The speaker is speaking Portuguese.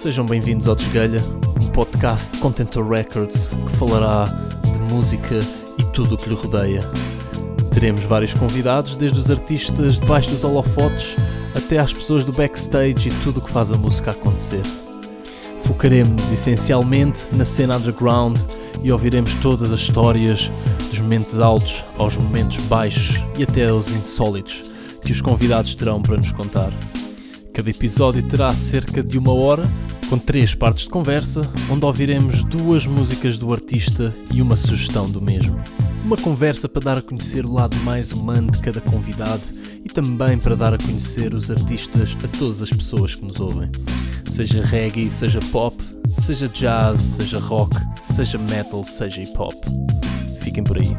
Sejam bem-vindos ao Desgalha, um podcast de Contentor Records que falará de música e tudo o que lhe rodeia. Teremos vários convidados, desde os artistas debaixo dos holofotes até às pessoas do backstage e tudo o que faz a música acontecer. Focaremos-nos essencialmente na cena underground e ouviremos todas as histórias, dos momentos altos aos momentos baixos e até aos insólitos que os convidados terão para nos contar. Cada episódio terá cerca de uma hora, com três partes de conversa, onde ouviremos duas músicas do artista e uma sugestão do mesmo. Uma conversa para dar a conhecer o lado mais humano de cada convidado e também para dar a conhecer os artistas a todas as pessoas que nos ouvem. Seja reggae, seja pop, seja jazz, seja rock, seja metal, seja hip hop. Fiquem por aí.